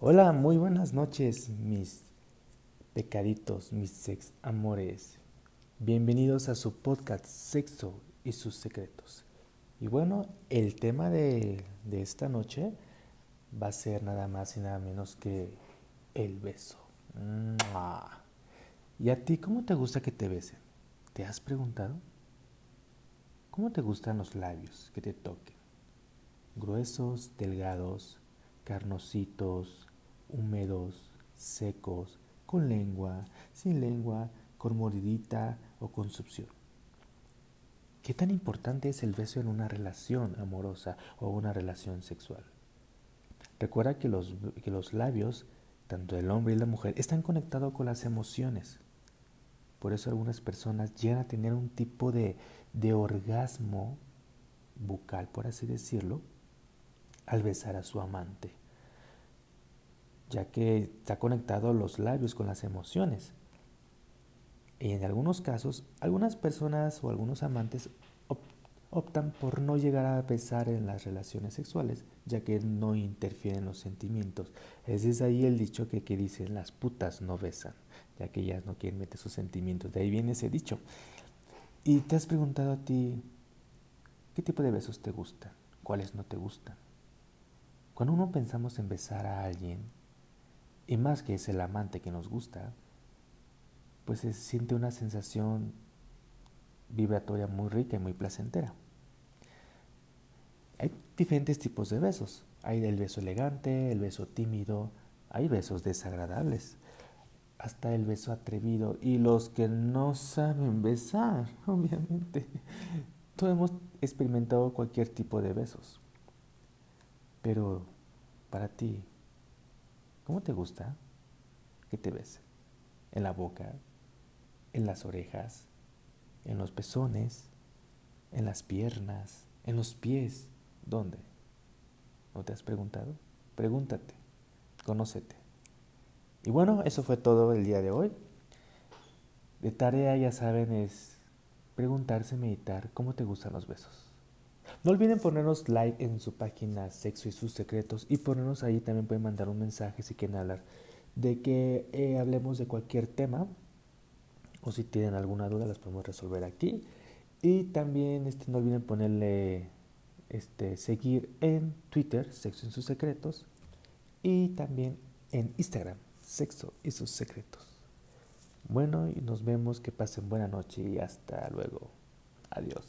Hola, muy buenas noches, mis pecaditos, mis sex amores. Bienvenidos a su podcast Sexo y sus secretos. Y bueno, el tema de, de esta noche va a ser nada más y nada menos que el beso. ¿Y a ti cómo te gusta que te besen? ¿Te has preguntado? ¿Cómo te gustan los labios que te toquen? Gruesos, delgados, carnositos, húmedos, secos, con lengua, sin lengua, con mordidita o con succión. ¿Qué tan importante es el beso en una relación amorosa o una relación sexual? Recuerda que los, que los labios, tanto del hombre y la mujer, están conectados con las emociones. Por eso algunas personas llegan a tener un tipo de, de orgasmo bucal, por así decirlo, al besar a su amante ya que está conectado los labios con las emociones. Y en algunos casos, algunas personas o algunos amantes optan por no llegar a besar en las relaciones sexuales, ya que no interfieren los sentimientos. Ese es ahí el dicho que, que dicen las putas no besan, ya que ellas no quieren meter sus sentimientos. De ahí viene ese dicho. Y te has preguntado a ti, ¿qué tipo de besos te gustan? ¿Cuáles no te gustan? Cuando uno pensamos en besar a alguien, y más que es el amante que nos gusta, pues se siente una sensación vibratoria muy rica y muy placentera. Hay diferentes tipos de besos. Hay el beso elegante, el beso tímido, hay besos desagradables, hasta el beso atrevido y los que no saben besar, obviamente. Todos hemos experimentado cualquier tipo de besos. Pero para ti, ¿Cómo te gusta que te besen? ¿En la boca? ¿En las orejas? ¿En los pezones? ¿En las piernas? ¿En los pies? ¿Dónde? ¿No te has preguntado? Pregúntate, conócete. Y bueno, eso fue todo el día de hoy. De tarea, ya saben, es preguntarse, meditar, ¿cómo te gustan los besos? No olviden ponernos like en su página Sexo y sus secretos y ponernos ahí también pueden mandar un mensaje si quieren hablar de que eh, hablemos de cualquier tema o si tienen alguna duda las podemos resolver aquí y también este, no olviden ponerle este, seguir en Twitter Sexo y sus secretos y también en Instagram Sexo y sus secretos. Bueno, y nos vemos, que pasen buena noche y hasta luego. Adiós.